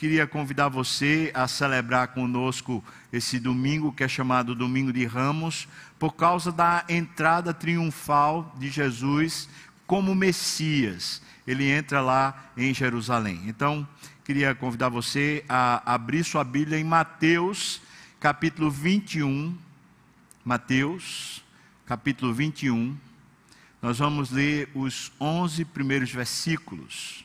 queria convidar você a celebrar conosco esse domingo, que é chamado Domingo de Ramos, por causa da entrada triunfal de Jesus como Messias. Ele entra lá em Jerusalém. Então, queria convidar você a abrir sua Bíblia em Mateus, capítulo 21. Mateus, capítulo 21. Nós vamos ler os 11 primeiros versículos.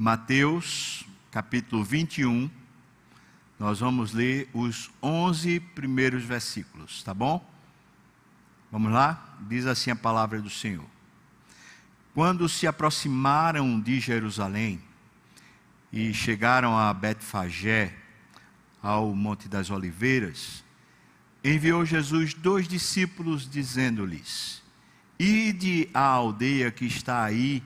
Mateus, capítulo 21, nós vamos ler os 11 primeiros versículos, tá bom? Vamos lá? Diz assim a palavra do Senhor. Quando se aproximaram de Jerusalém e chegaram a Betfagé, ao Monte das Oliveiras, enviou Jesus dois discípulos, dizendo-lhes: Ide à aldeia que está aí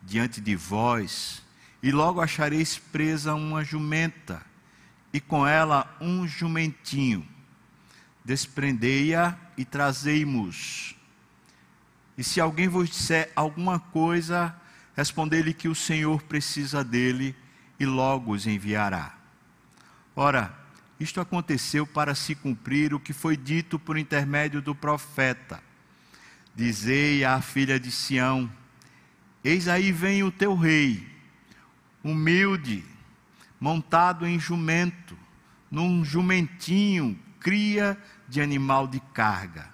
diante de vós, e logo achareis presa uma jumenta, e com ela um jumentinho. Desprendei-a e trazei-mos. E se alguém vos disser alguma coisa, respondei-lhe que o Senhor precisa dele e logo os enviará. Ora, isto aconteceu para se cumprir o que foi dito por intermédio do profeta. Dizei à filha de Sião: Eis aí vem o teu rei humilde, montado em jumento, num jumentinho, cria de animal de carga.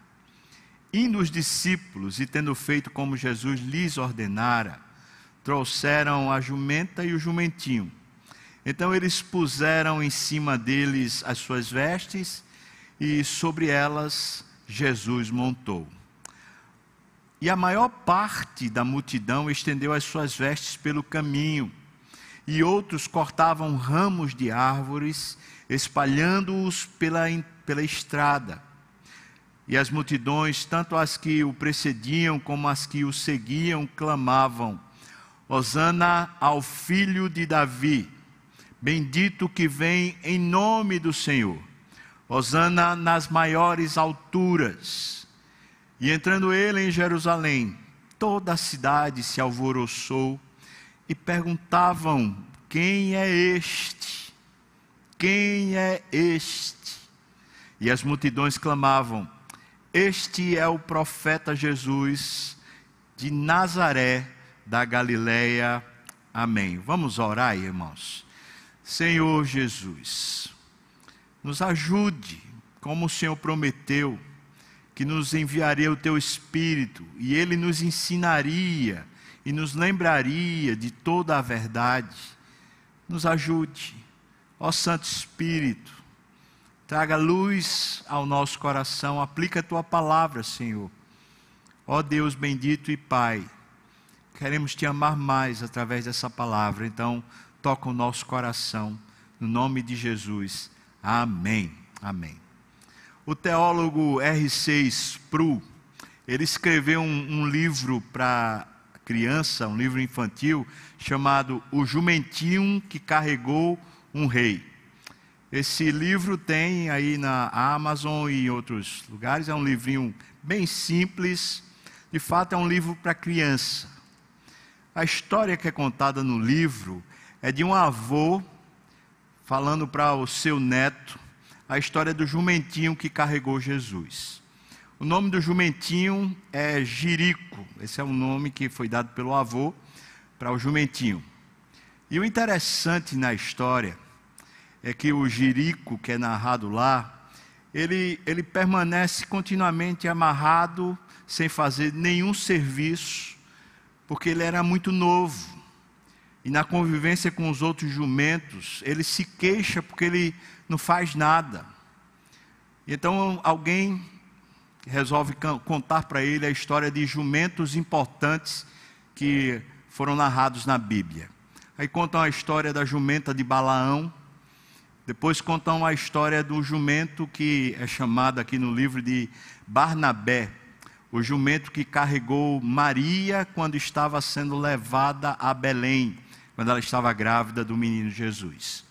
Indo os discípulos e tendo feito como Jesus lhes ordenara, trouxeram a jumenta e o jumentinho. Então eles puseram em cima deles as suas vestes e sobre elas Jesus montou. E a maior parte da multidão estendeu as suas vestes pelo caminho e outros cortavam ramos de árvores, espalhando-os pela, pela estrada. E as multidões, tanto as que o precediam como as que o seguiam, clamavam: Hosana ao filho de Davi, bendito que vem em nome do Senhor. Hosana nas maiores alturas. E entrando ele em Jerusalém, toda a cidade se alvoroçou e perguntavam: Quem é este? Quem é este? E as multidões clamavam: Este é o profeta Jesus de Nazaré da Galileia. Amém. Vamos orar, irmãos. Senhor Jesus, nos ajude, como o Senhor prometeu, que nos enviaria o teu Espírito e ele nos ensinaria e nos lembraria de toda a verdade. Nos ajude, ó Santo Espírito, traga luz ao nosso coração, aplica a tua palavra, Senhor. Ó Deus bendito e Pai, queremos te amar mais através dessa palavra, então toca o nosso coração, no nome de Jesus. Amém. Amém. O teólogo R6 Spru, ele escreveu um, um livro para criança, um livro infantil chamado O Jumentinho que Carregou um Rei. Esse livro tem aí na Amazon e em outros lugares, é um livrinho bem simples, de fato é um livro para criança. A história que é contada no livro é de um avô falando para o seu neto a história do jumentinho que carregou Jesus. O nome do jumentinho é Jirico. Esse é o nome que foi dado pelo avô para o jumentinho. E o interessante na história é que o Jirico, que é narrado lá, ele, ele permanece continuamente amarrado, sem fazer nenhum serviço, porque ele era muito novo. E na convivência com os outros jumentos, ele se queixa porque ele não faz nada. Então alguém resolve contar para ele a história de jumentos importantes que foram narrados na Bíblia. Aí contam a história da jumenta de Balaão, depois contam a história do jumento que é chamado aqui no livro de Barnabé, o jumento que carregou Maria quando estava sendo levada a Belém, quando ela estava grávida do menino Jesus.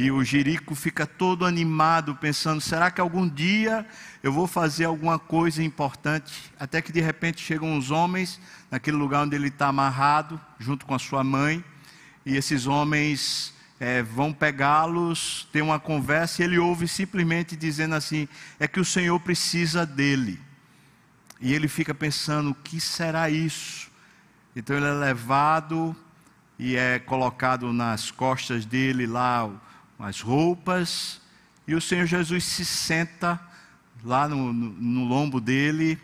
E o Jerico fica todo animado, pensando: será que algum dia eu vou fazer alguma coisa importante? Até que de repente chegam uns homens naquele lugar onde ele está amarrado, junto com a sua mãe, e esses homens é, vão pegá-los, tem uma conversa, e ele ouve simplesmente dizendo assim: é que o Senhor precisa dele. E ele fica pensando: o que será isso? Então ele é levado e é colocado nas costas dele lá as roupas, e o Senhor Jesus se senta lá no, no, no lombo dele,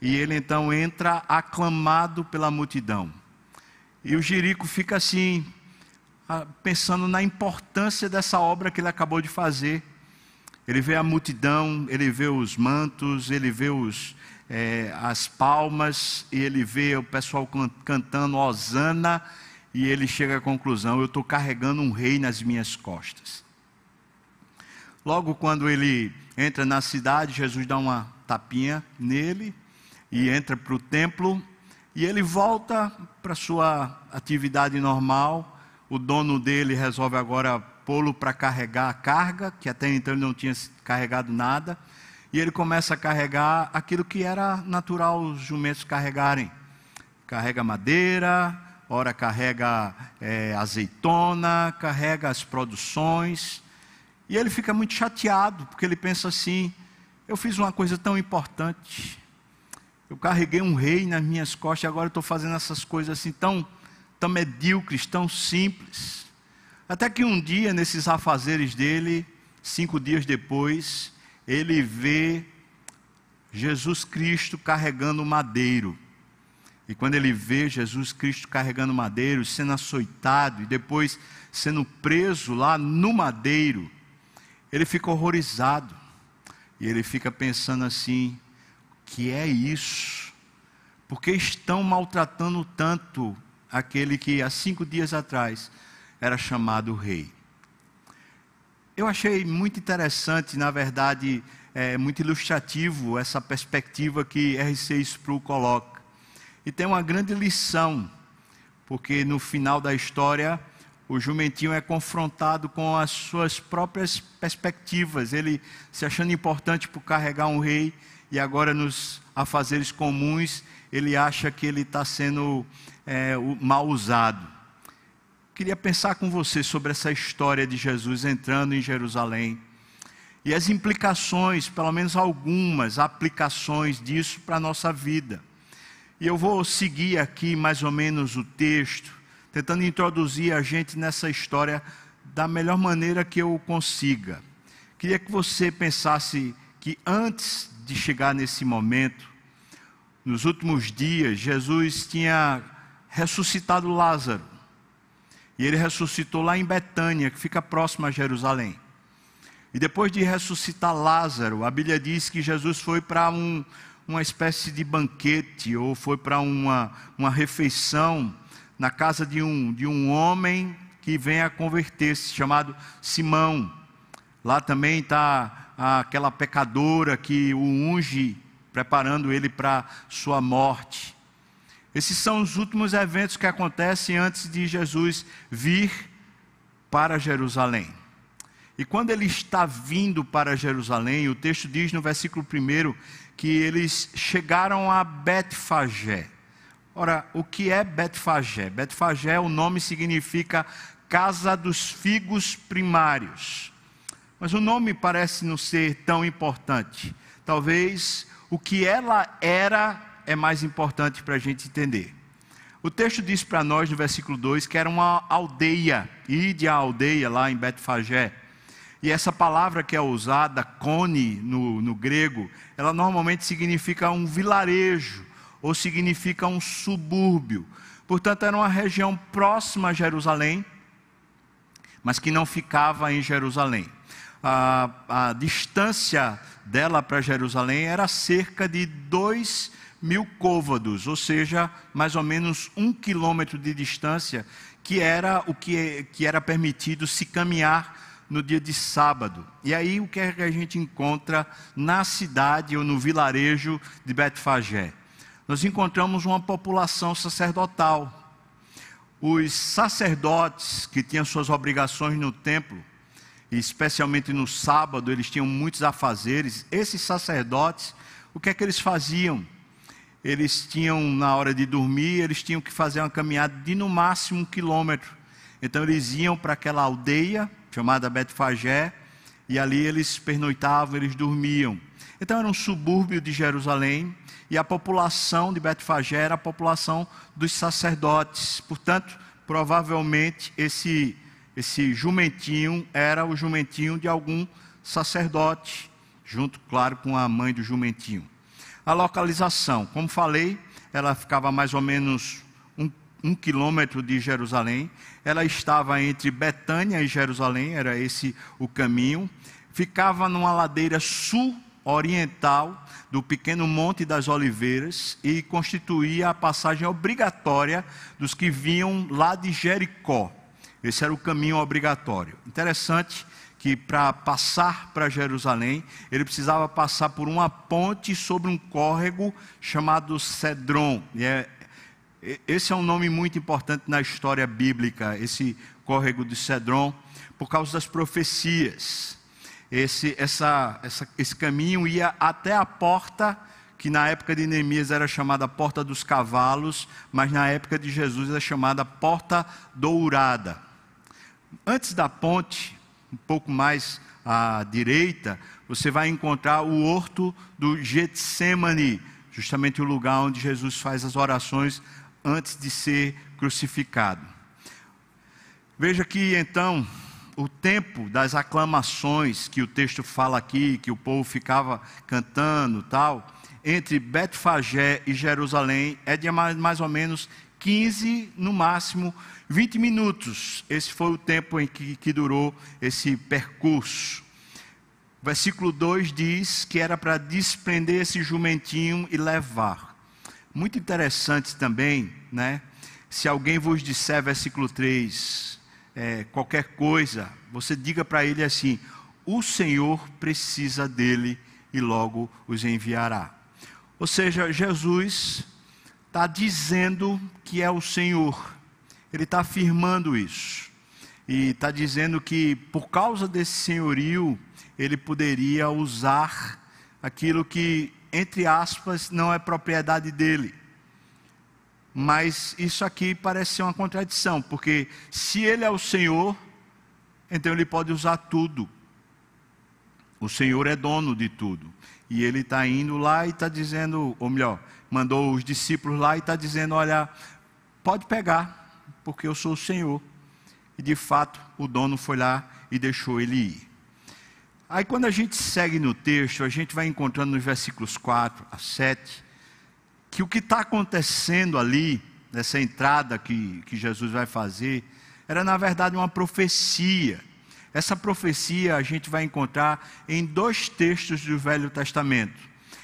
e ele então entra aclamado pela multidão. E o Jerico fica assim, pensando na importância dessa obra que ele acabou de fazer. Ele vê a multidão, ele vê os mantos, ele vê os, é, as palmas, e ele vê o pessoal cantando Osana, e ele chega à conclusão: eu estou carregando um rei nas minhas costas. Logo quando ele entra na cidade, Jesus dá uma tapinha nele e entra para o templo e ele volta para sua atividade normal. O dono dele resolve agora pô-lo para carregar a carga, que até então ele não tinha carregado nada, e ele começa a carregar aquilo que era natural os jumentos carregarem. Carrega madeira, ora carrega é, azeitona, carrega as produções. E ele fica muito chateado, porque ele pensa assim: eu fiz uma coisa tão importante, eu carreguei um rei nas minhas costas, e agora estou fazendo essas coisas assim tão, tão medíocres, tão simples. Até que um dia, nesses afazeres dele, cinco dias depois, ele vê Jesus Cristo carregando madeiro. E quando ele vê Jesus Cristo carregando madeiro, sendo açoitado e depois sendo preso lá no madeiro, ele fica horrorizado. E ele fica pensando assim: que é isso? Porque estão maltratando tanto aquele que há cinco dias atrás era chamado rei? Eu achei muito interessante, na verdade, é muito ilustrativo essa perspectiva que RC Spru coloca. E tem uma grande lição, porque no final da história, o jumentinho é confrontado com as suas próprias perspectivas, ele se achando importante por carregar um rei, e agora nos afazeres comuns, ele acha que ele está sendo é, mal usado. Queria pensar com você sobre essa história de Jesus entrando em Jerusalém e as implicações, pelo menos algumas aplicações disso para a nossa vida. E eu vou seguir aqui mais ou menos o texto, tentando introduzir a gente nessa história da melhor maneira que eu consiga. Queria que você pensasse que antes de chegar nesse momento, nos últimos dias, Jesus tinha ressuscitado Lázaro. E ele ressuscitou lá em Betânia, que fica próximo a Jerusalém. E depois de ressuscitar Lázaro, a Bíblia diz que Jesus foi para um, uma espécie de banquete ou foi para uma, uma refeição na casa de um, de um homem que vem a converter-se, chamado Simão. Lá também está aquela pecadora que o unge, preparando ele para sua morte. Esses são os últimos eventos que acontecem antes de Jesus vir para Jerusalém. E quando ele está vindo para Jerusalém, o texto diz no versículo 1 que eles chegaram a Betfagé. Ora, o que é Betfagé? Betfagé, o nome significa casa dos figos primários. Mas o nome parece não ser tão importante. Talvez o que ela era é mais importante para a gente entender. O texto diz para nós no versículo 2 que era uma aldeia, ide a aldeia lá em Betfagé. E essa palavra que é usada, cone, no, no grego, ela normalmente significa um vilarejo, ou significa um subúrbio. Portanto, era uma região próxima a Jerusalém, mas que não ficava em Jerusalém. A, a distância dela para Jerusalém era cerca de dois mil côvados, ou seja, mais ou menos um quilômetro de distância, que era o que, que era permitido se caminhar no dia de sábado. E aí o que é que a gente encontra na cidade ou no vilarejo de Betfagé? Nós encontramos uma população sacerdotal. Os sacerdotes que tinham suas obrigações no templo, especialmente no sábado, eles tinham muitos afazeres. Esses sacerdotes, o que é que eles faziam? Eles tinham, na hora de dormir, eles tinham que fazer uma caminhada de no máximo um quilômetro. Então eles iam para aquela aldeia chamada Betfagé, e ali eles pernoitavam, eles dormiam. Então era um subúrbio de Jerusalém, e a população de Betfagé era a população dos sacerdotes. Portanto, provavelmente esse esse jumentinho era o jumentinho de algum sacerdote, junto, claro, com a mãe do jumentinho. A localização, como falei, ela ficava mais ou menos um, quilômetro de Jerusalém. Ela estava entre Betânia e Jerusalém, era esse o caminho. Ficava numa ladeira sul-oriental do pequeno Monte das Oliveiras e constituía a passagem obrigatória dos que vinham lá de Jericó. Esse era o caminho obrigatório. Interessante que para passar para Jerusalém, ele precisava passar por uma ponte sobre um córrego chamado Cedron. E é, esse é um nome muito importante na história bíblica, esse córrego de Cedron, por causa das profecias. Esse, essa, essa, esse caminho ia até a porta que na época de Neemias era chamada Porta dos Cavalos, mas na época de Jesus era chamada Porta Dourada. Antes da ponte, um pouco mais à direita, você vai encontrar o horto do Getsemane, justamente o lugar onde Jesus faz as orações antes de ser crucificado. Veja que então o tempo das aclamações que o texto fala aqui, que o povo ficava cantando, tal, entre Betfagé e Jerusalém é de mais, mais ou menos 15, no máximo 20 minutos. Esse foi o tempo em que, que durou esse percurso. Versículo 2 diz que era para desprender esse jumentinho e levar. Muito interessante também, né? Se alguém vos disser, versículo 3, é, qualquer coisa, você diga para ele assim: o Senhor precisa dele e logo os enviará. Ou seja, Jesus está dizendo que é o Senhor, ele está afirmando isso. E está dizendo que por causa desse senhorio, ele poderia usar aquilo que, entre aspas, não é propriedade dele. Mas isso aqui parece ser uma contradição, porque se ele é o Senhor, então ele pode usar tudo. O Senhor é dono de tudo. E ele está indo lá e está dizendo, ou melhor, mandou os discípulos lá e está dizendo: olha, pode pegar, porque eu sou o Senhor. E de fato, o dono foi lá e deixou ele ir. Aí, quando a gente segue no texto, a gente vai encontrando nos versículos 4 a 7, que o que está acontecendo ali, nessa entrada que, que Jesus vai fazer, era na verdade uma profecia. Essa profecia a gente vai encontrar em dois textos do Velho Testamento.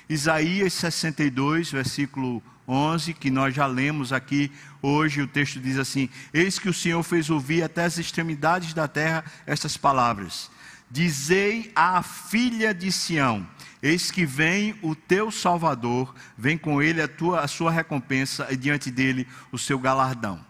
Isaías 62, versículo 11, que nós já lemos aqui hoje, o texto diz assim: Eis que o Senhor fez ouvir até as extremidades da terra estas palavras: Dizei à filha de Sião: Eis que vem o teu Salvador, vem com ele a, tua, a sua recompensa e diante dele o seu galardão.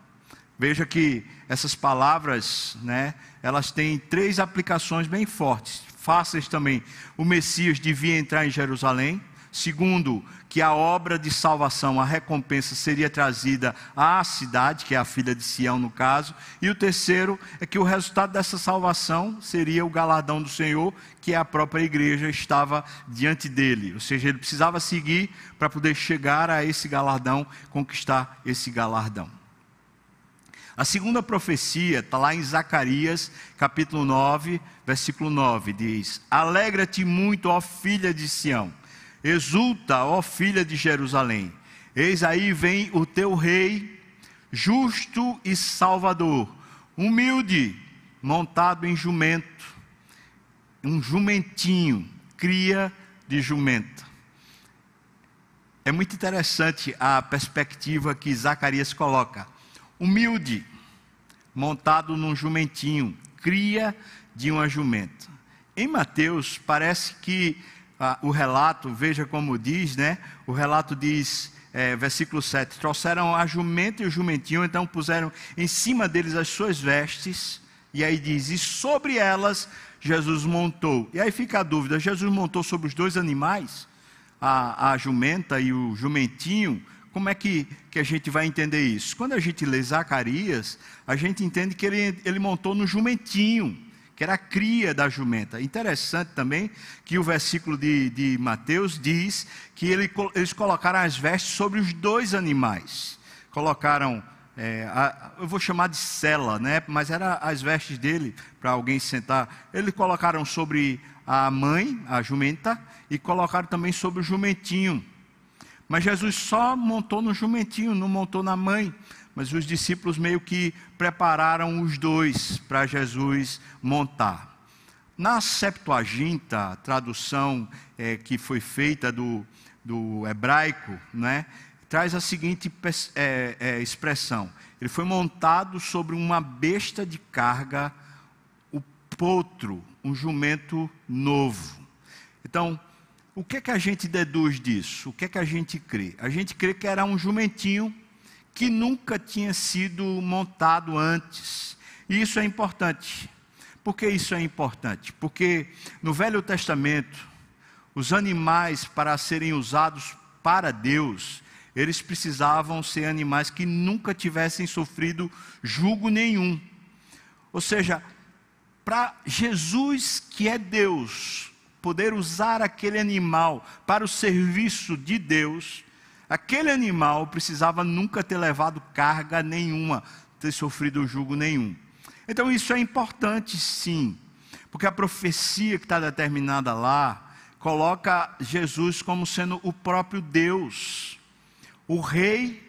Veja que essas palavras, né, elas têm três aplicações bem fortes, fáceis também. O Messias devia entrar em Jerusalém Segundo, que a obra de salvação, a recompensa seria trazida à cidade, que é a filha de Sião no caso. E o terceiro é que o resultado dessa salvação seria o galardão do Senhor, que a própria igreja estava diante dele. Ou seja, ele precisava seguir para poder chegar a esse galardão, conquistar esse galardão. A segunda profecia está lá em Zacarias, capítulo 9, versículo 9, diz: Alegra-te muito, ó filha de Sião Exulta, ó filha de Jerusalém, eis aí vem o teu rei, justo e salvador, humilde, montado em jumento, um jumentinho, cria de jumento. É muito interessante a perspectiva que Zacarias coloca. Humilde, montado num jumentinho, cria de uma jumenta. Em Mateus, parece que ah, o relato, veja como diz, né? O relato diz, é, versículo 7: Trouxeram a jumenta e o jumentinho, então puseram em cima deles as suas vestes, E aí diz: E sobre elas Jesus montou. E aí fica a dúvida: Jesus montou sobre os dois animais, a, a jumenta e o jumentinho. Como é que, que a gente vai entender isso? Quando a gente lê Zacarias, a gente entende que ele, ele montou no jumentinho que era a cria da jumenta. Interessante também que o versículo de, de Mateus diz que ele, eles colocaram as vestes sobre os dois animais. Colocaram, é, a, eu vou chamar de cela, né? mas era as vestes dele para alguém sentar. Eles colocaram sobre a mãe, a jumenta, e colocaram também sobre o jumentinho. Mas Jesus só montou no jumentinho, não montou na mãe mas os discípulos meio que prepararam os dois para Jesus montar. Na Septuaginta, tradução é, que foi feita do, do hebraico, né, traz a seguinte é, é, expressão: ele foi montado sobre uma besta de carga, o potro, um jumento novo. Então, o que é que a gente deduz disso? O que é que a gente crê? A gente crê que era um jumentinho que nunca tinha sido montado antes. E isso é importante. Por que isso é importante? Porque no Velho Testamento, os animais, para serem usados para Deus, eles precisavam ser animais que nunca tivessem sofrido julgo nenhum. Ou seja, para Jesus, que é Deus, poder usar aquele animal para o serviço de Deus, Aquele animal precisava nunca ter levado carga nenhuma, ter sofrido julgo nenhum. Então isso é importante sim, porque a profecia que está determinada lá coloca Jesus como sendo o próprio Deus, o Rei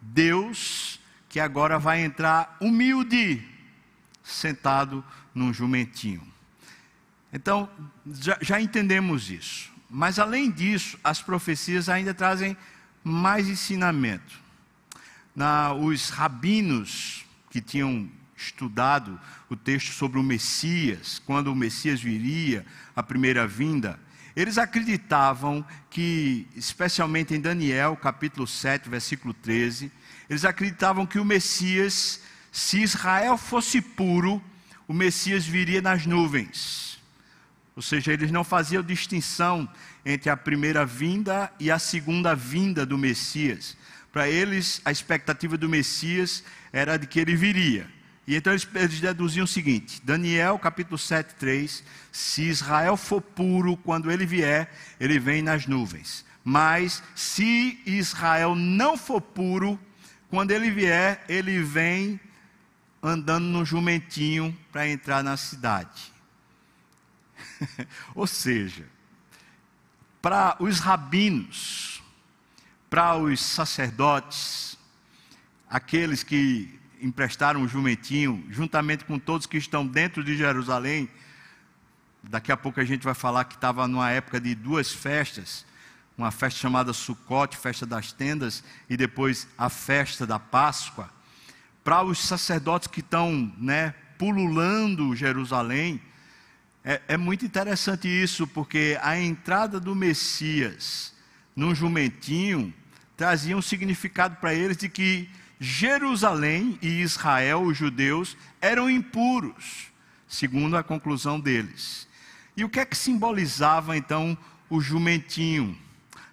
Deus, que agora vai entrar humilde, sentado num jumentinho. Então, já, já entendemos isso. Mas além disso, as profecias ainda trazem mais ensinamento. Na, os rabinos que tinham estudado o texto sobre o Messias, quando o Messias viria, a primeira vinda, eles acreditavam que, especialmente em Daniel, capítulo 7, versículo 13, eles acreditavam que o Messias, se Israel fosse puro, o Messias viria nas nuvens. Ou seja, eles não faziam distinção entre a primeira vinda e a segunda vinda do Messias. Para eles, a expectativa do Messias era de que ele viria. E então eles, deduziam o seguinte: Daniel capítulo 7, 3: Se Israel for puro, quando ele vier, ele vem nas nuvens. Mas se Israel não for puro, quando ele vier, ele vem andando no jumentinho para entrar na cidade. Ou seja, para os rabinos, para os sacerdotes, aqueles que emprestaram o jumentinho, juntamente com todos que estão dentro de Jerusalém. Daqui a pouco a gente vai falar que estava numa época de duas festas, uma festa chamada Sucote, festa das tendas, e depois a festa da Páscoa. Para os sacerdotes que estão né, pululando Jerusalém, é, é muito interessante isso, porque a entrada do Messias num jumentinho trazia um significado para eles de que Jerusalém e Israel, os judeus, eram impuros, segundo a conclusão deles. E o que é que simbolizava então o jumentinho?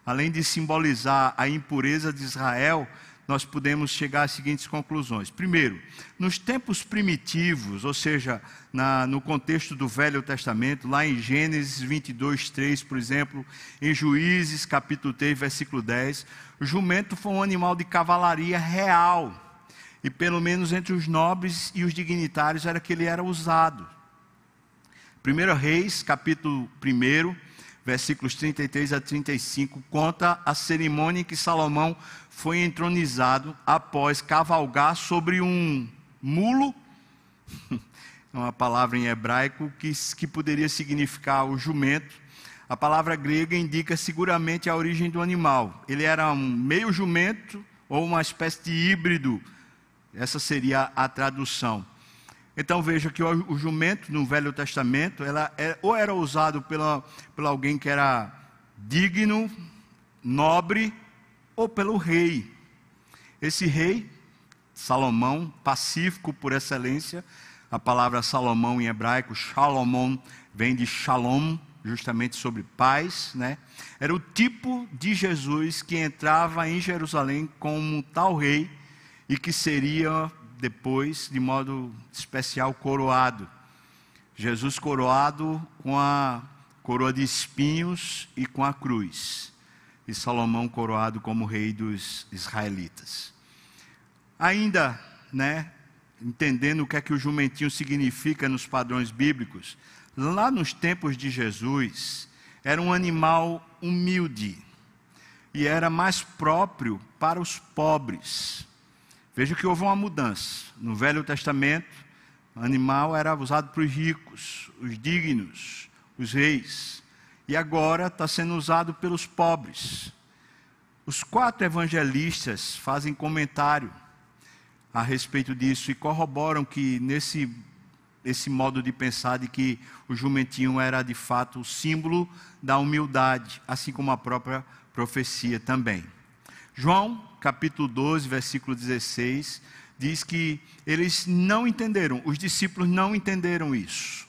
Além de simbolizar a impureza de Israel, nós podemos chegar às seguintes conclusões. Primeiro, nos tempos primitivos, ou seja, na, no contexto do Velho Testamento, lá em Gênesis 22, 3, por exemplo, em Juízes capítulo 3, versículo 10, o jumento foi um animal de cavalaria real. E pelo menos entre os nobres e os dignitários era que ele era usado. 1 Reis, capítulo 1, versículos 33 a 35, conta a cerimônia em que Salomão foi entronizado após cavalgar sobre um mulo, uma palavra em hebraico que, que poderia significar o jumento. A palavra grega indica seguramente a origem do animal. Ele era um meio jumento ou uma espécie de híbrido. Essa seria a tradução. Então veja que o, jumento no Velho Testamento, ela é, ou era usado pela, pela alguém que era digno, nobre, ou pelo rei. Esse rei, Salomão, pacífico por excelência, A palavra Salomão em hebraico, Shalomon, vem de Shalom, justamente sobre paz, né? Era o tipo de Jesus que entrava em Jerusalém como tal rei e que seria depois, de modo especial, coroado. Jesus coroado com a coroa de espinhos e com a cruz. E Salomão coroado como rei dos israelitas. Ainda, né, entendendo o que é que o jumentinho significa nos padrões bíblicos, lá nos tempos de Jesus, era um animal humilde e era mais próprio para os pobres. Veja que houve uma mudança. No Velho Testamento, o animal era usado para os ricos, os dignos, os reis. E agora está sendo usado pelos pobres. Os quatro evangelistas fazem comentário a respeito disso e corroboram que nesse esse modo de pensar de que o jumentinho era de fato o símbolo da humildade, assim como a própria profecia também. João, capítulo 12, versículo 16, diz que eles não entenderam, os discípulos não entenderam isso.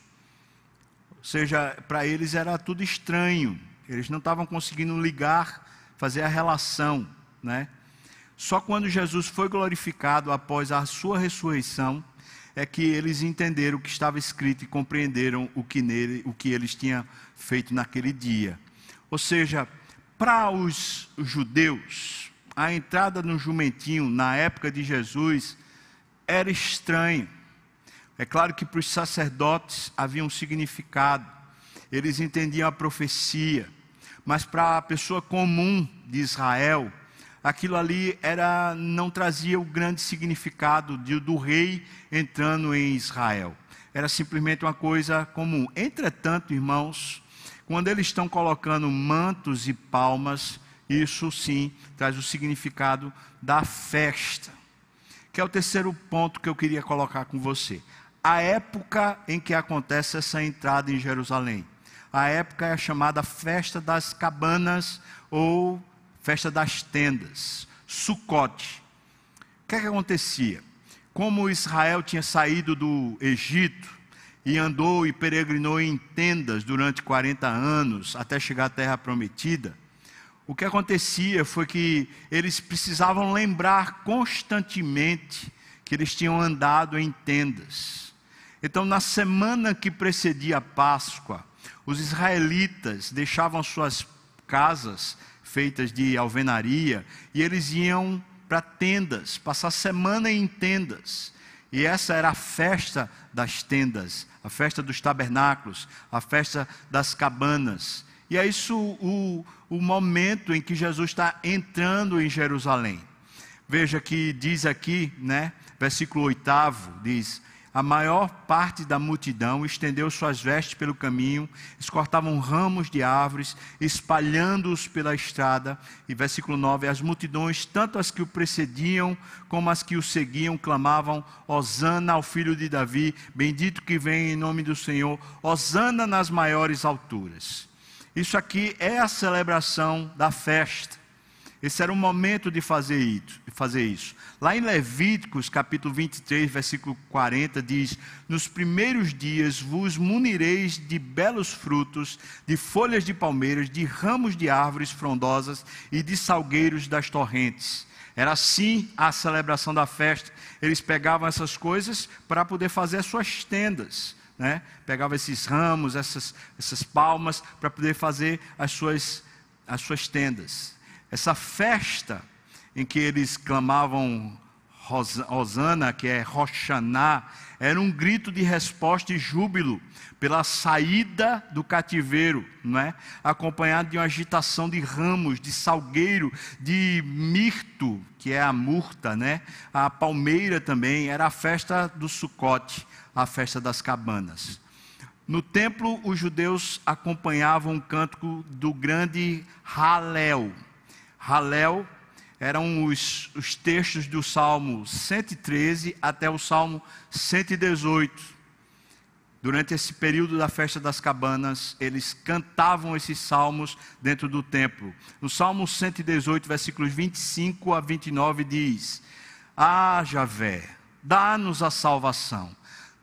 Ou seja, para eles era tudo estranho, eles não estavam conseguindo ligar, fazer a relação, né? Só quando Jesus foi glorificado após a sua ressurreição, é que eles entenderam o que estava escrito e compreenderam o que nele, o que eles tinham feito naquele dia. Ou seja, para os judeus, a entrada no jumentinho na época de Jesus era estranho. É claro que para os sacerdotes havia um significado. Eles entendiam a profecia, mas para a pessoa comum de Israel, aquilo ali era não trazia o grande significado de, do rei entrando em Israel. Era simplesmente uma coisa comum. Entretanto, irmãos, quando eles estão colocando mantos e palmas, isso sim traz o significado da festa. Que é o terceiro ponto que eu queria colocar com você. A época em que acontece essa entrada em Jerusalém. A época é a chamada Festa das Cabanas ou festa das tendas, Sucote. O que, é que acontecia? Como Israel tinha saído do Egito e andou e peregrinou em tendas durante 40 anos até chegar à terra prometida, o que acontecia foi que eles precisavam lembrar constantemente que eles tinham andado em tendas. Então, na semana que precedia a Páscoa, os israelitas deixavam suas casas feitas de alvenaria, e eles iam para tendas, passar semana em tendas. E essa era a festa das tendas, a festa dos tabernáculos, a festa das cabanas. E é isso o, o momento em que Jesus está entrando em Jerusalém. Veja que diz aqui, né, versículo 8, diz: a maior parte da multidão estendeu suas vestes pelo caminho, eles cortavam ramos de árvores, espalhando-os pela estrada. E versículo 9: As multidões, tanto as que o precediam como as que o seguiam, clamavam: Hosana ao filho de Davi, bendito que vem em nome do Senhor, Hosana nas maiores alturas. Isso aqui é a celebração da festa. Esse era o momento de fazer isso. Lá em Levíticos, capítulo 23, versículo 40, diz: Nos primeiros dias vos munireis de belos frutos, de folhas de palmeiras, de ramos de árvores frondosas e de salgueiros das torrentes. Era assim a celebração da festa. Eles pegavam essas coisas para poder fazer as suas tendas. Né? Pegavam esses ramos, essas, essas palmas, para poder fazer as suas, as suas tendas. Essa festa em que eles clamavam Rosana, que é Roshaná, era um grito de resposta e júbilo pela saída do cativeiro, não é? acompanhado de uma agitação de ramos, de salgueiro, de mirto, que é a murta, né? a palmeira também, era a festa do Sucote, a festa das cabanas. No templo, os judeus acompanhavam o cântico do grande Halel, Halel eram os, os textos do Salmo 113 até o Salmo 118. Durante esse período da festa das cabanas, eles cantavam esses salmos dentro do templo. No Salmo 118, versículos 25 a 29, diz: Ah, Javé, dá-nos a salvação,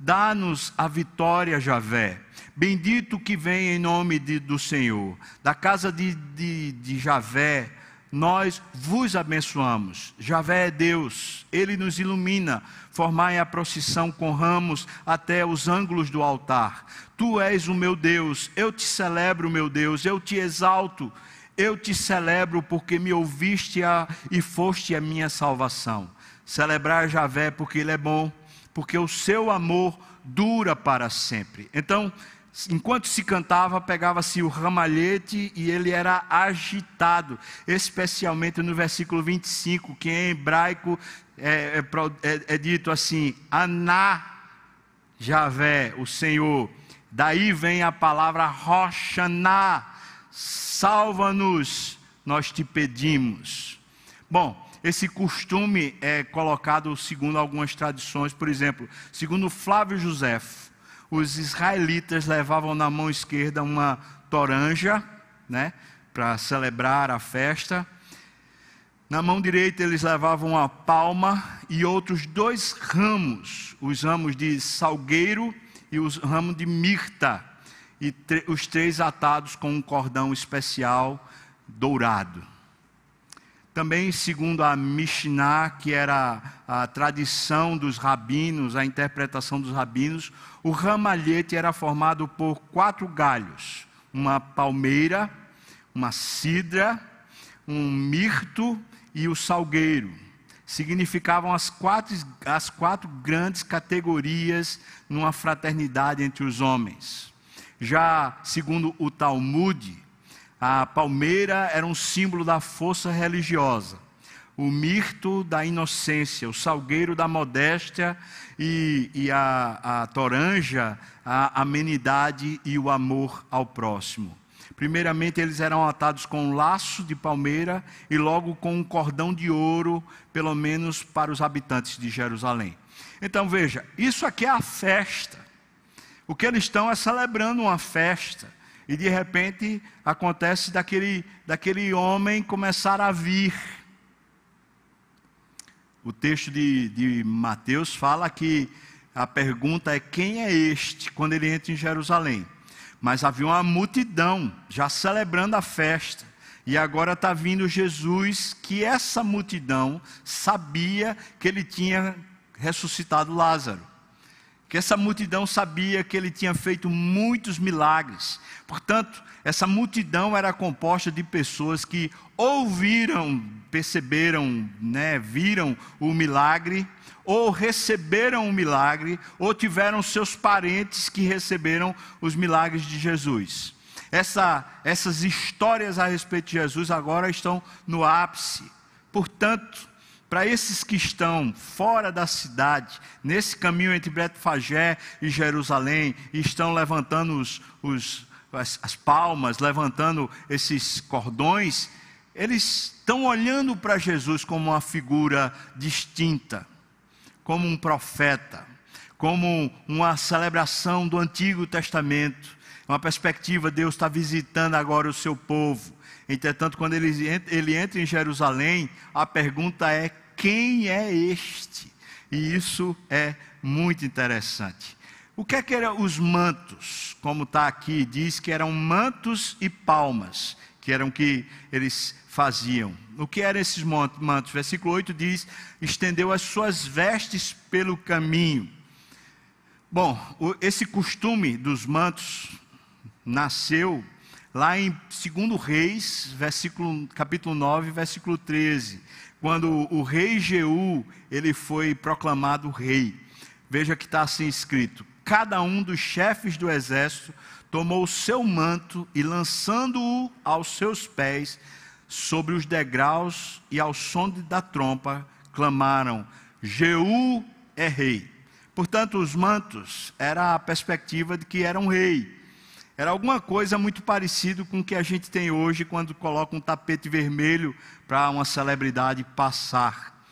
Dá-nos a vitória, Javé. Bendito que vem em nome de, do Senhor. Da casa de, de, de Javé, nós vos abençoamos. Javé é Deus, Ele nos ilumina. Formai a procissão com ramos até os ângulos do altar. Tu és o meu Deus, eu te celebro, meu Deus, eu te exalto. Eu te celebro porque me ouviste a, e foste a minha salvação. Celebrar Javé porque Ele é bom porque o seu amor dura para sempre. Então, enquanto se cantava, pegava-se o ramalhete e ele era agitado, especialmente no versículo 25, que em hebraico é, é, é, é dito assim: Aná Javé, o Senhor. Daí vem a palavra Roxaná, salva-nos, nós te pedimos. Bom, esse costume é colocado segundo algumas tradições, por exemplo, segundo Flávio José, os israelitas levavam na mão esquerda uma toranja, né, para celebrar a festa. Na mão direita eles levavam uma palma e outros dois ramos, os ramos de salgueiro e os ramos de mirta, e os três atados com um cordão especial dourado. Também, segundo a Mishnah, que era a tradição dos rabinos, a interpretação dos rabinos, o ramalhete era formado por quatro galhos: uma palmeira, uma cidra, um mirto e o salgueiro. Significavam as quatro, as quatro grandes categorias numa fraternidade entre os homens. Já segundo o Talmud, a palmeira era um símbolo da força religiosa, o mirto da inocência, o salgueiro da modéstia e, e a, a toranja, a amenidade e o amor ao próximo. Primeiramente, eles eram atados com um laço de palmeira e logo com um cordão de ouro, pelo menos para os habitantes de Jerusalém. Então veja, isso aqui é a festa. O que eles estão é celebrando uma festa. E de repente acontece daquele, daquele homem começar a vir. O texto de, de Mateus fala que a pergunta é: quem é este? Quando ele entra em Jerusalém. Mas havia uma multidão já celebrando a festa. E agora está vindo Jesus, que essa multidão sabia que ele tinha ressuscitado Lázaro que essa multidão sabia que ele tinha feito muitos milagres. Portanto, essa multidão era composta de pessoas que ouviram, perceberam, né, viram o milagre, ou receberam o milagre, ou tiveram seus parentes que receberam os milagres de Jesus. Essa, essas histórias a respeito de Jesus agora estão no ápice. Portanto, para esses que estão fora da cidade, nesse caminho entre Betfagé e Jerusalém, e estão levantando os, os, as, as palmas, levantando esses cordões, eles estão olhando para Jesus como uma figura distinta, como um profeta, como uma celebração do Antigo Testamento, uma perspectiva, Deus está visitando agora o seu povo. Entretanto, quando ele, ele entra em Jerusalém, a pergunta é: quem é este? E isso é muito interessante. O que é que eram os mantos? Como está aqui, diz que eram mantos e palmas, que eram que eles faziam. O que eram esses mantos? Versículo 8 diz: estendeu as suas vestes pelo caminho. Bom, esse costume dos mantos nasceu lá em 2 Reis, versículo, capítulo 9, versículo 13 quando o rei Jeú ele foi proclamado rei. Veja que está assim escrito: cada um dos chefes do exército tomou o seu manto e lançando-o aos seus pés sobre os degraus e ao som da trompa clamaram: Jeú é rei. Portanto, os mantos era a perspectiva de que era um rei. Era alguma coisa muito parecido com o que a gente tem hoje quando coloca um tapete vermelho para uma celebridade passar.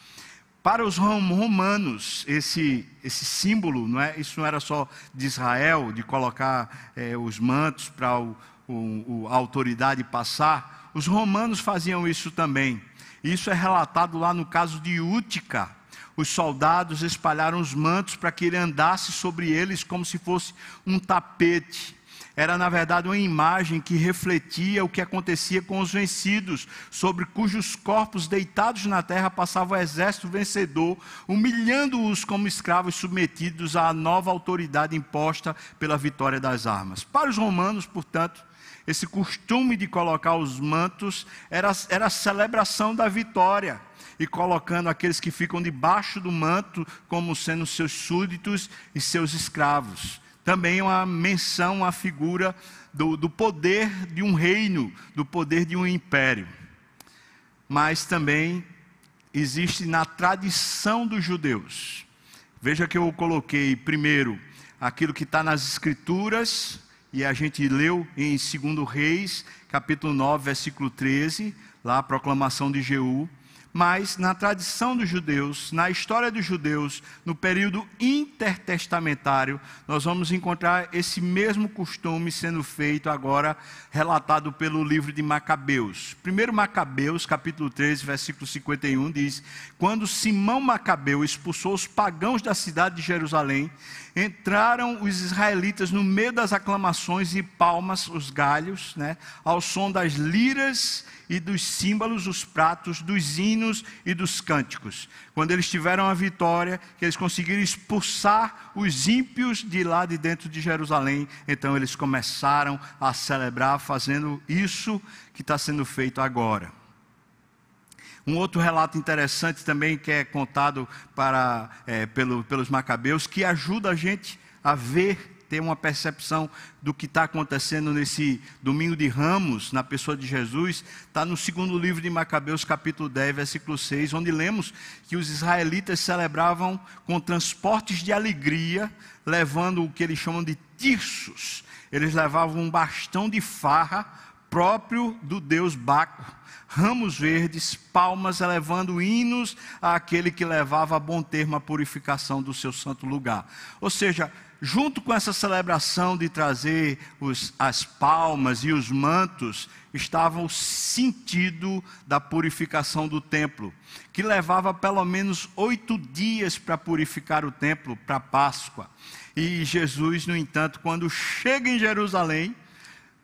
Para os romanos, esse, esse símbolo, não é, isso não era só de Israel, de colocar é, os mantos para o, o, a autoridade passar. Os romanos faziam isso também. Isso é relatado lá no caso de Útica. Os soldados espalharam os mantos para que ele andasse sobre eles como se fosse um tapete era na verdade uma imagem que refletia o que acontecia com os vencidos, sobre cujos corpos deitados na terra passava o exército vencedor, humilhando-os como escravos submetidos à nova autoridade imposta pela vitória das armas. Para os romanos, portanto, esse costume de colocar os mantos era, era a celebração da vitória e colocando aqueles que ficam debaixo do manto como sendo seus súditos e seus escravos também uma menção à figura do, do poder de um reino, do poder de um império. Mas também existe na tradição dos judeus. Veja que eu coloquei primeiro aquilo que está nas Escrituras, e a gente leu em 2 Reis, capítulo 9, versículo 13, lá a proclamação de Jeú mas na tradição dos judeus, na história dos judeus, no período intertestamentário, nós vamos encontrar esse mesmo costume sendo feito agora, relatado pelo livro de Macabeus. Primeiro Macabeus, capítulo 13, versículo 51, diz: Quando Simão Macabeu expulsou os pagãos da cidade de Jerusalém, entraram os israelitas no meio das aclamações e palmas, os galhos, né, ao som das liras e dos símbolos, os pratos, dos hinos e dos cânticos. Quando eles tiveram a vitória, que eles conseguiram expulsar os ímpios de lá de dentro de Jerusalém, então eles começaram a celebrar fazendo isso que está sendo feito agora. Um outro relato interessante também que é contado para, é, pelo, pelos macabeus, que ajuda a gente a ver ter uma percepção do que está acontecendo nesse domingo de ramos, na pessoa de Jesus, está no segundo livro de Macabeus, capítulo 10, versículo 6, onde lemos que os israelitas celebravam com transportes de alegria, levando o que eles chamam de tirsos. Eles levavam um bastão de farra próprio do deus Baco ramos verdes, palmas, elevando hinos àquele que levava a bom termo a purificação do seu santo lugar. Ou seja, junto com essa celebração de trazer os, as palmas e os mantos, estava o sentido da purificação do templo, que levava pelo menos oito dias para purificar o templo, para Páscoa. E Jesus, no entanto, quando chega em Jerusalém,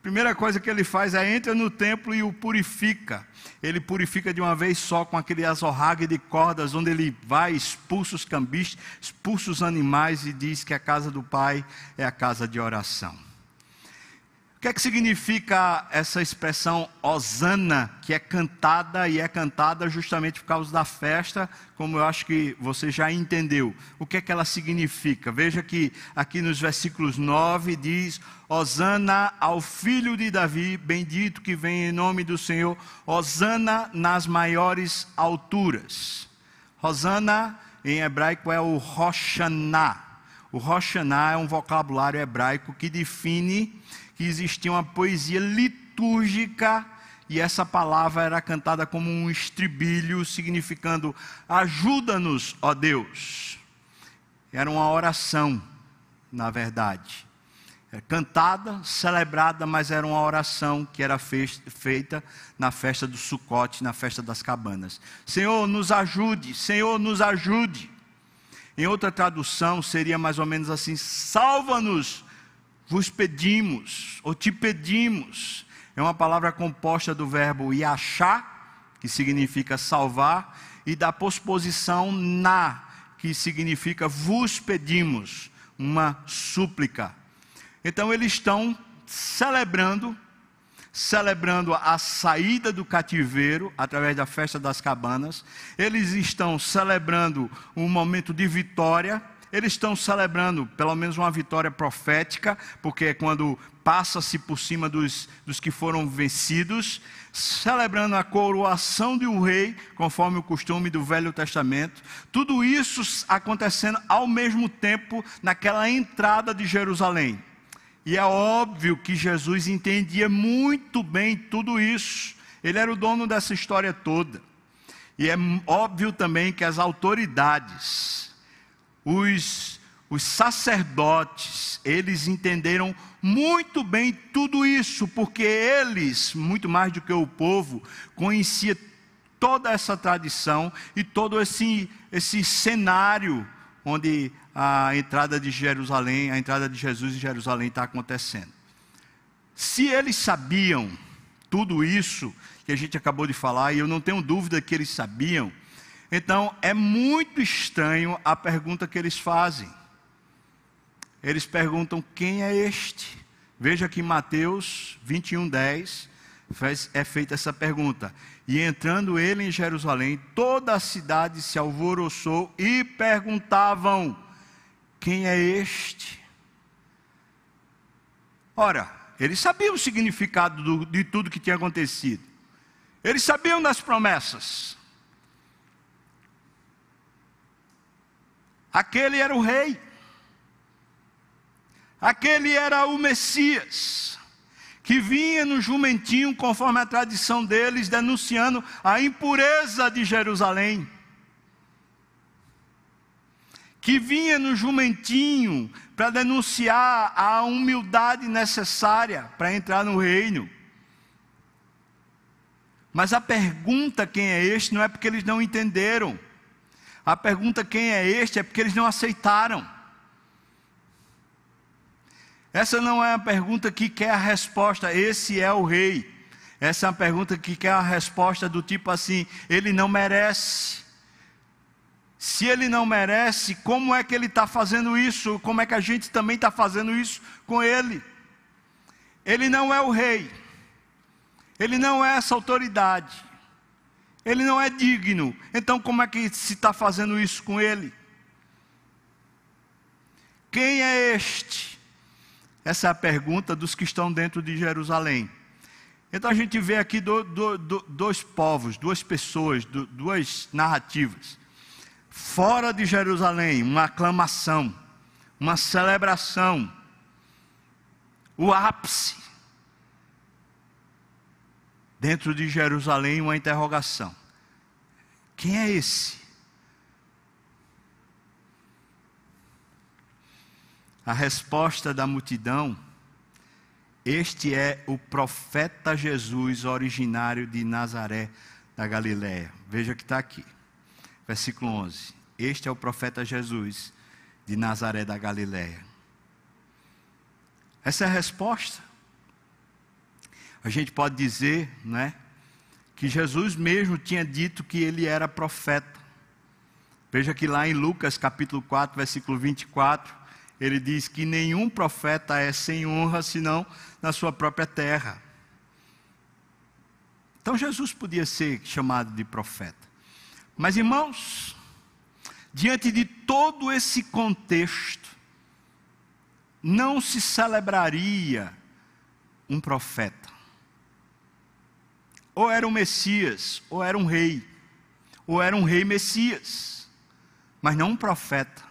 primeira coisa que ele faz é entra no templo e o purifica. Ele purifica de uma vez só com aquele azorrague de cordas, onde ele vai, expulsa os cambistas, expulsa os animais e diz que a casa do Pai é a casa de oração que é que significa essa expressão Osana, que é cantada e é cantada justamente por causa da festa, como eu acho que você já entendeu? O que é que ela significa? Veja que aqui nos versículos 9 diz: Osana ao filho de Davi, bendito que vem em nome do Senhor, Osana nas maiores alturas. Osana em hebraico é o Roshaná. O Roshaná é um vocabulário hebraico que define que existia uma poesia litúrgica e essa palavra era cantada como um estribilho, significando: ajuda-nos, ó Deus. Era uma oração, na verdade. Era cantada, celebrada, mas era uma oração que era feita na festa do Sucote, na festa das cabanas. Senhor, nos ajude, Senhor, nos ajude. Em outra tradução seria mais ou menos assim: salva-nos, vos pedimos, ou te pedimos, é uma palavra composta do verbo yachá, que significa salvar, e da posposição na, que significa vos pedimos, uma súplica. Então eles estão celebrando, celebrando a saída do cativeiro através da festa das cabanas, eles estão celebrando um momento de vitória eles estão celebrando pelo menos uma vitória profética, porque é quando passa-se por cima dos, dos que foram vencidos, celebrando a coroação de um rei, conforme o costume do Velho Testamento. Tudo isso acontecendo ao mesmo tempo naquela entrada de Jerusalém. E é óbvio que Jesus entendia muito bem tudo isso. Ele era o dono dessa história toda. E é óbvio também que as autoridades, os, os sacerdotes, eles entenderam muito bem tudo isso, porque eles, muito mais do que o povo, conhecia toda essa tradição e todo esse, esse cenário onde a entrada de Jerusalém, a entrada de Jesus em Jerusalém está acontecendo. Se eles sabiam tudo isso que a gente acabou de falar, e eu não tenho dúvida que eles sabiam, então é muito estranho a pergunta que eles fazem. Eles perguntam: quem é este? Veja que Mateus 21, 10 é feita essa pergunta. E entrando ele em Jerusalém, toda a cidade se alvoroçou e perguntavam: Quem é este? Ora, eles sabiam o significado do, de tudo que tinha acontecido, eles sabiam das promessas. Aquele era o rei, aquele era o Messias que vinha no jumentinho, conforme a tradição deles, denunciando a impureza de Jerusalém. Que vinha no jumentinho para denunciar a humildade necessária para entrar no reino. Mas a pergunta quem é este não é porque eles não entenderam. A pergunta quem é este é porque eles não aceitaram. Essa não é a pergunta que quer a resposta, esse é o rei. Essa é uma pergunta que quer a resposta do tipo assim: ele não merece. Se ele não merece, como é que ele está fazendo isso? Como é que a gente também está fazendo isso com ele? Ele não é o rei, ele não é essa autoridade, ele não é digno. Então, como é que se está fazendo isso com ele? Quem é este? Essa é a pergunta dos que estão dentro de Jerusalém. Então a gente vê aqui do, do, do, dois povos, duas pessoas, duas narrativas. Fora de Jerusalém, uma aclamação, uma celebração, o ápice. Dentro de Jerusalém, uma interrogação: quem é esse? A resposta da multidão: Este é o profeta Jesus, originário de Nazaré da Galiléia. Veja que está aqui, versículo 11. Este é o profeta Jesus de Nazaré da Galiléia. Essa é a resposta. A gente pode dizer, né, que Jesus mesmo tinha dito que ele era profeta. Veja que lá em Lucas capítulo 4, versículo 24, ele diz que nenhum profeta é sem honra senão na sua própria terra. Então Jesus podia ser chamado de profeta. Mas irmãos, diante de todo esse contexto, não se celebraria um profeta. Ou era um Messias, ou era um rei, ou era um rei Messias, mas não um profeta.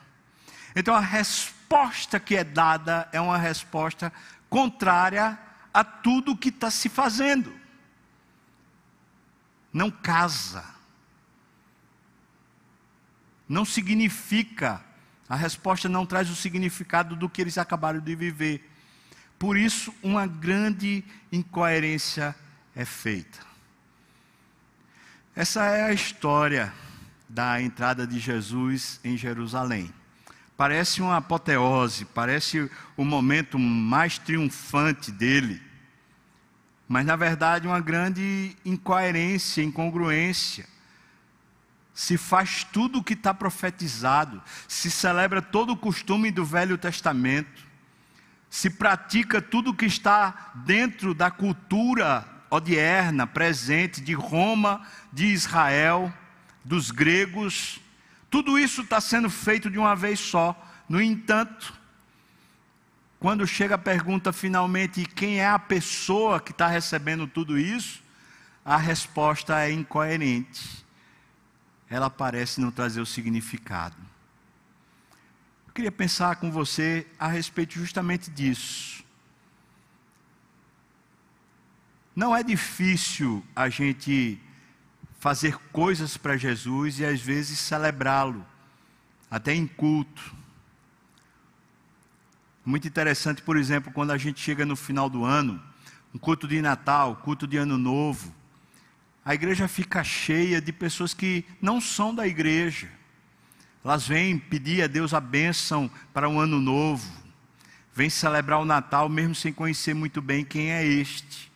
Então a resposta que é dada é uma resposta contrária a tudo que está se fazendo. Não casa. Não significa. A resposta não traz o significado do que eles acabaram de viver. Por isso, uma grande incoerência é feita. Essa é a história da entrada de Jesus em Jerusalém. Parece uma apoteose, parece o momento mais triunfante dele. Mas na verdade uma grande incoerência, incongruência. Se faz tudo o que está profetizado, se celebra todo o costume do Velho Testamento, se pratica tudo o que está dentro da cultura odierna, presente de Roma, de Israel, dos gregos, tudo isso está sendo feito de uma vez só. No entanto, quando chega a pergunta finalmente quem é a pessoa que está recebendo tudo isso, a resposta é incoerente. Ela parece não trazer o significado. Eu queria pensar com você a respeito justamente disso. Não é difícil a gente fazer coisas para Jesus e às vezes celebrá-lo, até em culto. Muito interessante, por exemplo, quando a gente chega no final do ano, um culto de Natal, culto de Ano Novo, a igreja fica cheia de pessoas que não são da igreja. Elas vêm pedir a Deus a bênção para um ano novo, vêm celebrar o Natal mesmo sem conhecer muito bem quem é este.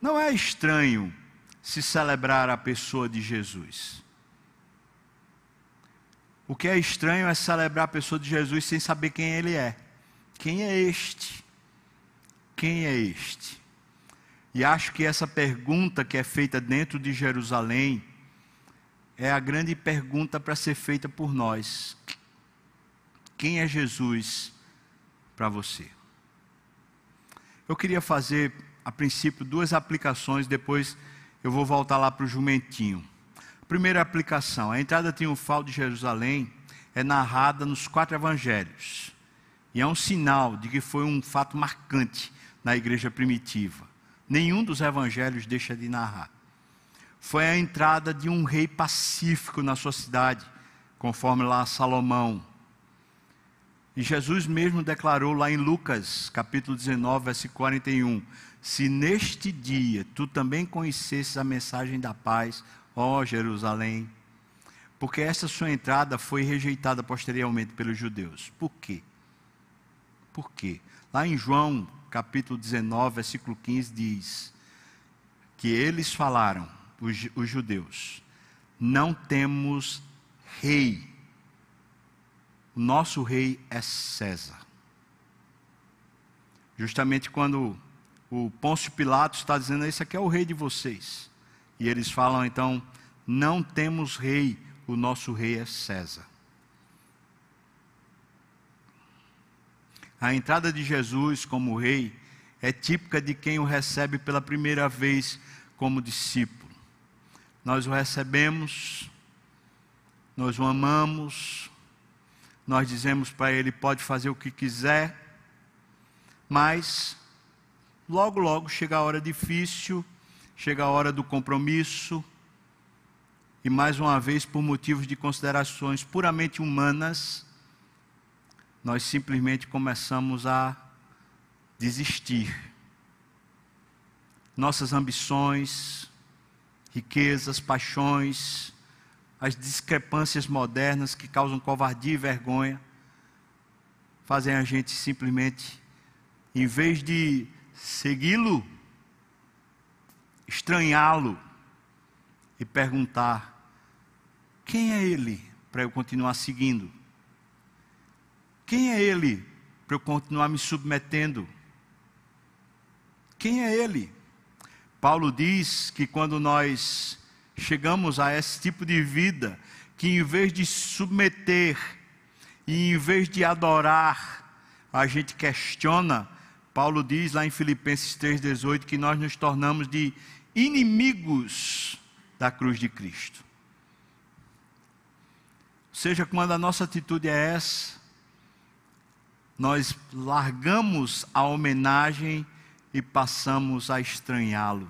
Não é estranho se celebrar a pessoa de Jesus. O que é estranho é celebrar a pessoa de Jesus sem saber quem ele é. Quem é este? Quem é este? E acho que essa pergunta que é feita dentro de Jerusalém é a grande pergunta para ser feita por nós. Quem é Jesus para você? Eu queria fazer, a princípio, duas aplicações, depois eu vou voltar lá para o jumentinho. Primeira aplicação: a entrada triunfal de Jerusalém é narrada nos quatro evangelhos. E é um sinal de que foi um fato marcante na igreja primitiva. Nenhum dos evangelhos deixa de narrar. Foi a entrada de um rei pacífico na sua cidade, conforme lá Salomão. E Jesus mesmo declarou lá em Lucas, capítulo 19, versículo 41: Se neste dia tu também conhecesses a mensagem da paz, ó Jerusalém, porque essa sua entrada foi rejeitada posteriormente pelos judeus. Por quê? Por quê? Lá em João, capítulo 19, versículo 15, diz que eles falaram, os, os judeus, não temos rei, o nosso rei é César. Justamente quando o Pôncio Pilatos está dizendo: Esse aqui é o rei de vocês. E eles falam então: Não temos rei, o nosso rei é César. A entrada de Jesus como rei é típica de quem o recebe pela primeira vez como discípulo. Nós o recebemos, nós o amamos, nós dizemos para ele: pode fazer o que quiser, mas logo, logo chega a hora difícil, chega a hora do compromisso, e mais uma vez, por motivos de considerações puramente humanas, nós simplesmente começamos a desistir. Nossas ambições, riquezas, paixões, as discrepâncias modernas que causam covardia e vergonha, fazem a gente simplesmente, em vez de segui-lo, estranhá-lo e perguntar: quem é ele para eu continuar seguindo? Quem é ele para eu continuar me submetendo? Quem é ele? Paulo diz que quando nós chegamos a esse tipo de vida, que em vez de submeter e em vez de adorar, a gente questiona. Paulo diz lá em Filipenses 3,18 que nós nos tornamos de inimigos da cruz de Cristo. Seja, quando a nossa atitude é essa, nós largamos a homenagem e passamos a estranhá-lo.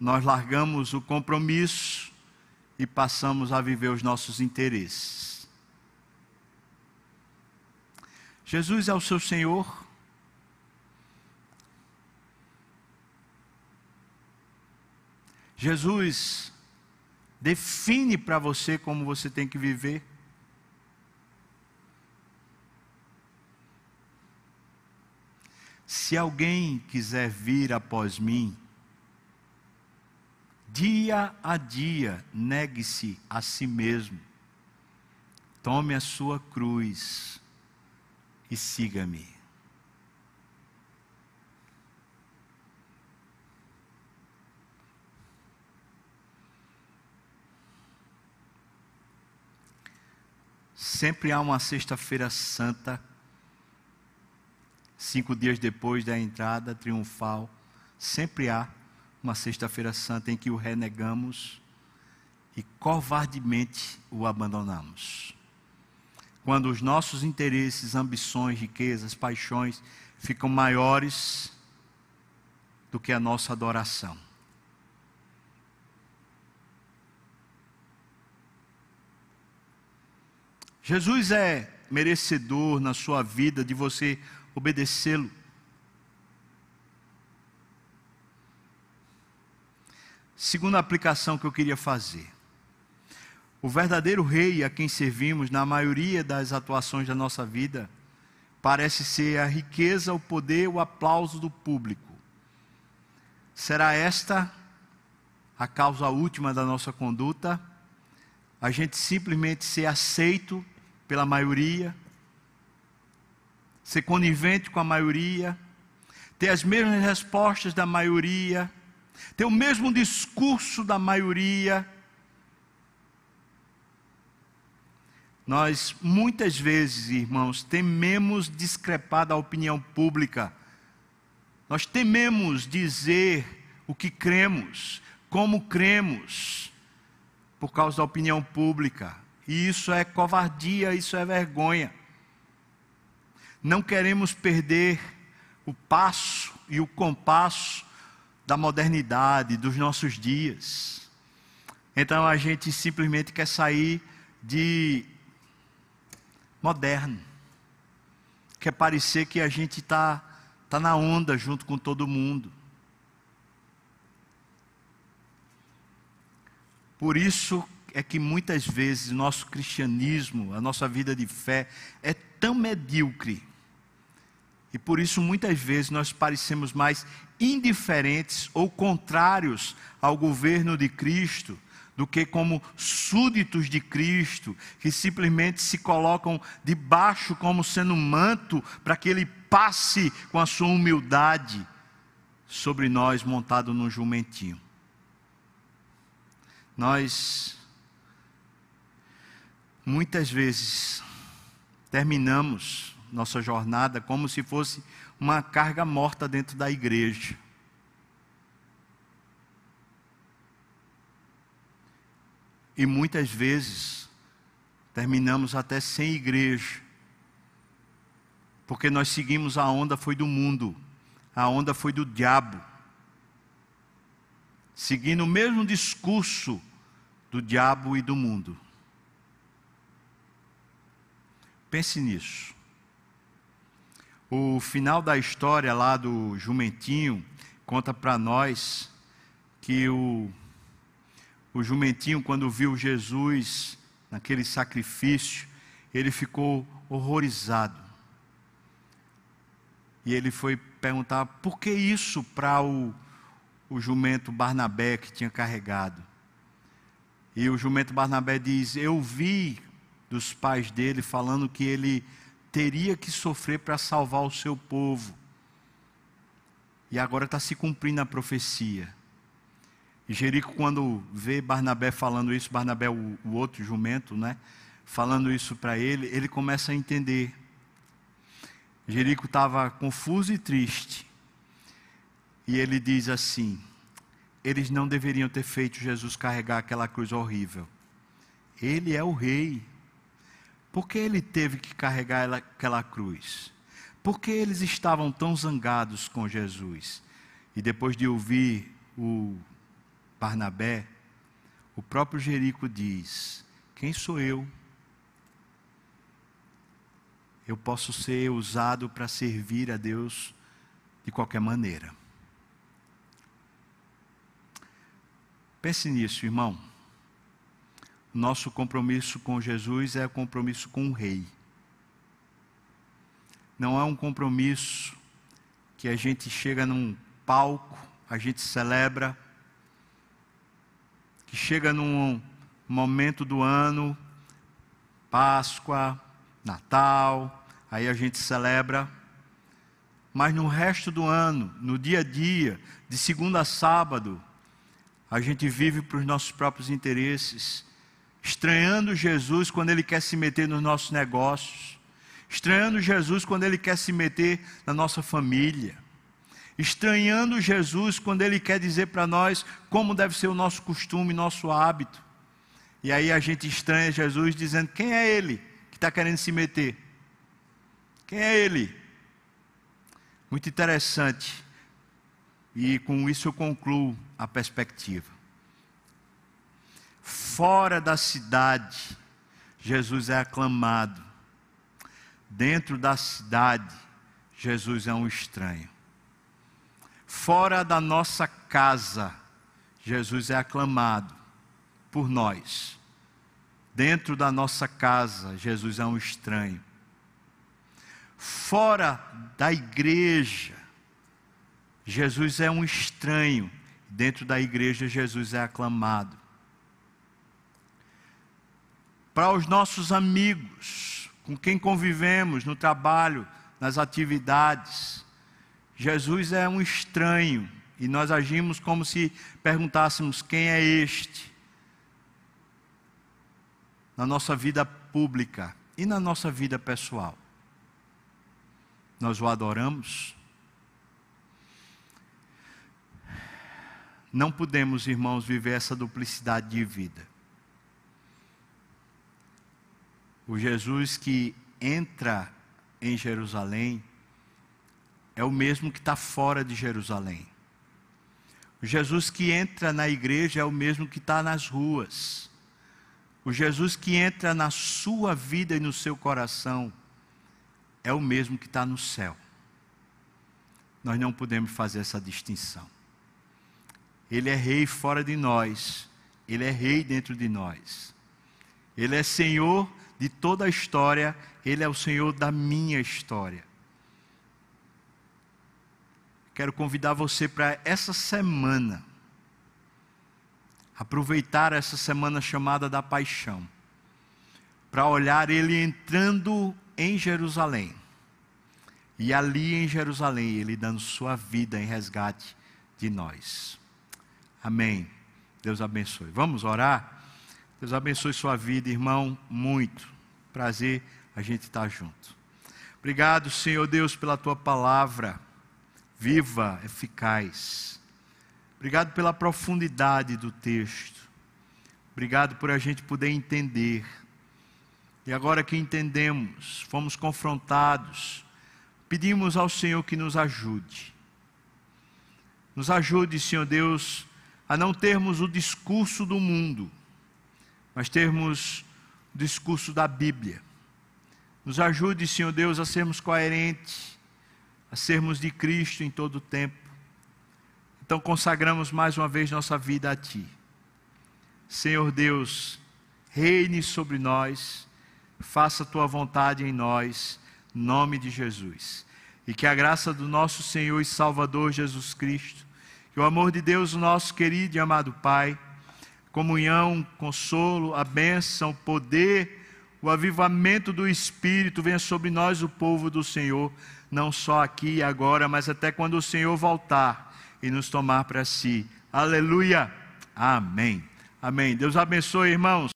Nós largamos o compromisso e passamos a viver os nossos interesses. Jesus é o seu Senhor. Jesus define para você como você tem que viver. Se alguém quiser vir após mim, dia a dia negue-se a si mesmo, tome a sua cruz e siga-me. Sempre há uma sexta-feira santa cinco dias depois da entrada triunfal, sempre há uma Sexta-feira Santa em que o renegamos e covardemente o abandonamos. Quando os nossos interesses, ambições, riquezas, paixões ficam maiores do que a nossa adoração. Jesus é merecedor na sua vida de você obedecê-lo. Segunda aplicação que eu queria fazer. O verdadeiro rei a quem servimos, na maioria das atuações da nossa vida, parece ser a riqueza, o poder, o aplauso do público. Será esta a causa última da nossa conduta? A gente simplesmente ser aceito pela maioria, ser conivente com a maioria, ter as mesmas respostas da maioria, ter o mesmo discurso da maioria. Nós muitas vezes, irmãos, tememos discrepar da opinião pública. Nós tememos dizer o que cremos, como cremos, por causa da opinião pública. E isso é covardia, isso é vergonha. Não queremos perder o passo e o compasso da modernidade, dos nossos dias. Então a gente simplesmente quer sair de moderno. Quer parecer que a gente está tá na onda junto com todo mundo. Por isso é que muitas vezes nosso cristianismo, a nossa vida de fé é tão medíocre e por isso, muitas vezes, nós parecemos mais indiferentes ou contrários ao governo de Cristo do que como súditos de Cristo, que simplesmente se colocam debaixo como sendo manto para que ele passe com a sua humildade sobre nós montado num jumentinho. Nós muitas vezes terminamos nossa jornada como se fosse uma carga morta dentro da igreja. E muitas vezes terminamos até sem igreja, porque nós seguimos a onda foi do mundo, a onda foi do diabo, seguindo o mesmo discurso do diabo e do mundo. Pense nisso. O final da história lá do jumentinho conta para nós que o, o jumentinho, quando viu Jesus naquele sacrifício, ele ficou horrorizado. E ele foi perguntar por que isso para o, o jumento Barnabé que tinha carregado. E o jumento Barnabé diz: Eu vi dos pais dele falando que ele teria que sofrer para salvar o seu povo. E agora está se cumprindo a profecia. E Jerico, quando vê Barnabé falando isso, Barnabé, o, o outro jumento, né? Falando isso para ele, ele começa a entender. Jerico estava confuso e triste. E ele diz assim: eles não deveriam ter feito Jesus carregar aquela cruz horrível. Ele é o rei. Por que ele teve que carregar aquela cruz? Por que eles estavam tão zangados com Jesus? E depois de ouvir o Barnabé, o próprio Jerico diz: Quem sou eu? Eu posso ser usado para servir a Deus de qualquer maneira. Pense nisso, irmão. Nosso compromisso com Jesus é compromisso com o Rei. Não é um compromisso que a gente chega num palco, a gente celebra, que chega num momento do ano, Páscoa, Natal, aí a gente celebra. Mas no resto do ano, no dia a dia, de segunda a sábado, a gente vive para os nossos próprios interesses estranhando Jesus quando ele quer se meter nos nossos negócios, estranhando Jesus quando ele quer se meter na nossa família, estranhando Jesus quando ele quer dizer para nós como deve ser o nosso costume, nosso hábito. E aí a gente estranha Jesus dizendo: quem é ele que está querendo se meter? Quem é ele? Muito interessante. E com isso eu concluo a perspectiva fora da cidade, Jesus é aclamado. Dentro da cidade, Jesus é um estranho. Fora da nossa casa, Jesus é aclamado por nós. Dentro da nossa casa, Jesus é um estranho. Fora da igreja, Jesus é um estranho. Dentro da igreja, Jesus é aclamado. Para os nossos amigos, com quem convivemos no trabalho, nas atividades, Jesus é um estranho e nós agimos como se perguntássemos: quem é este? Na nossa vida pública e na nossa vida pessoal. Nós o adoramos? Não podemos, irmãos, viver essa duplicidade de vida. O Jesus que entra em Jerusalém é o mesmo que está fora de Jerusalém. O Jesus que entra na igreja é o mesmo que está nas ruas. O Jesus que entra na sua vida e no seu coração é o mesmo que está no céu. Nós não podemos fazer essa distinção. Ele é rei fora de nós, ele é rei dentro de nós. Ele é Senhor de toda a história, ele é o Senhor da minha história. Quero convidar você para essa semana, aproveitar essa semana chamada da paixão, para olhar ele entrando em Jerusalém. E ali em Jerusalém, ele dando sua vida em resgate de nós. Amém. Deus abençoe. Vamos orar? Deus abençoe sua vida, irmão, muito. Prazer a gente estar junto. Obrigado, Senhor Deus, pela tua palavra viva, eficaz. Obrigado pela profundidade do texto. Obrigado por a gente poder entender. E agora que entendemos, fomos confrontados, pedimos ao Senhor que nos ajude. Nos ajude, Senhor Deus, a não termos o discurso do mundo, mas termos o discurso da Bíblia. Nos ajude, Senhor Deus, a sermos coerentes a sermos de Cristo em todo o tempo. Então consagramos mais uma vez nossa vida a Ti. Senhor Deus, reine sobre nós, faça a Tua vontade em nós, nome de Jesus. E que a graça do nosso Senhor e Salvador Jesus Cristo, que o amor de Deus, nosso querido e amado Pai, comunhão, consolo, a bênção, o poder, o avivamento do Espírito venha sobre nós, o povo do Senhor não só aqui e agora, mas até quando o Senhor voltar e nos tomar para si. Aleluia. Amém. Amém. Deus abençoe, irmãos.